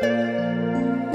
嗯。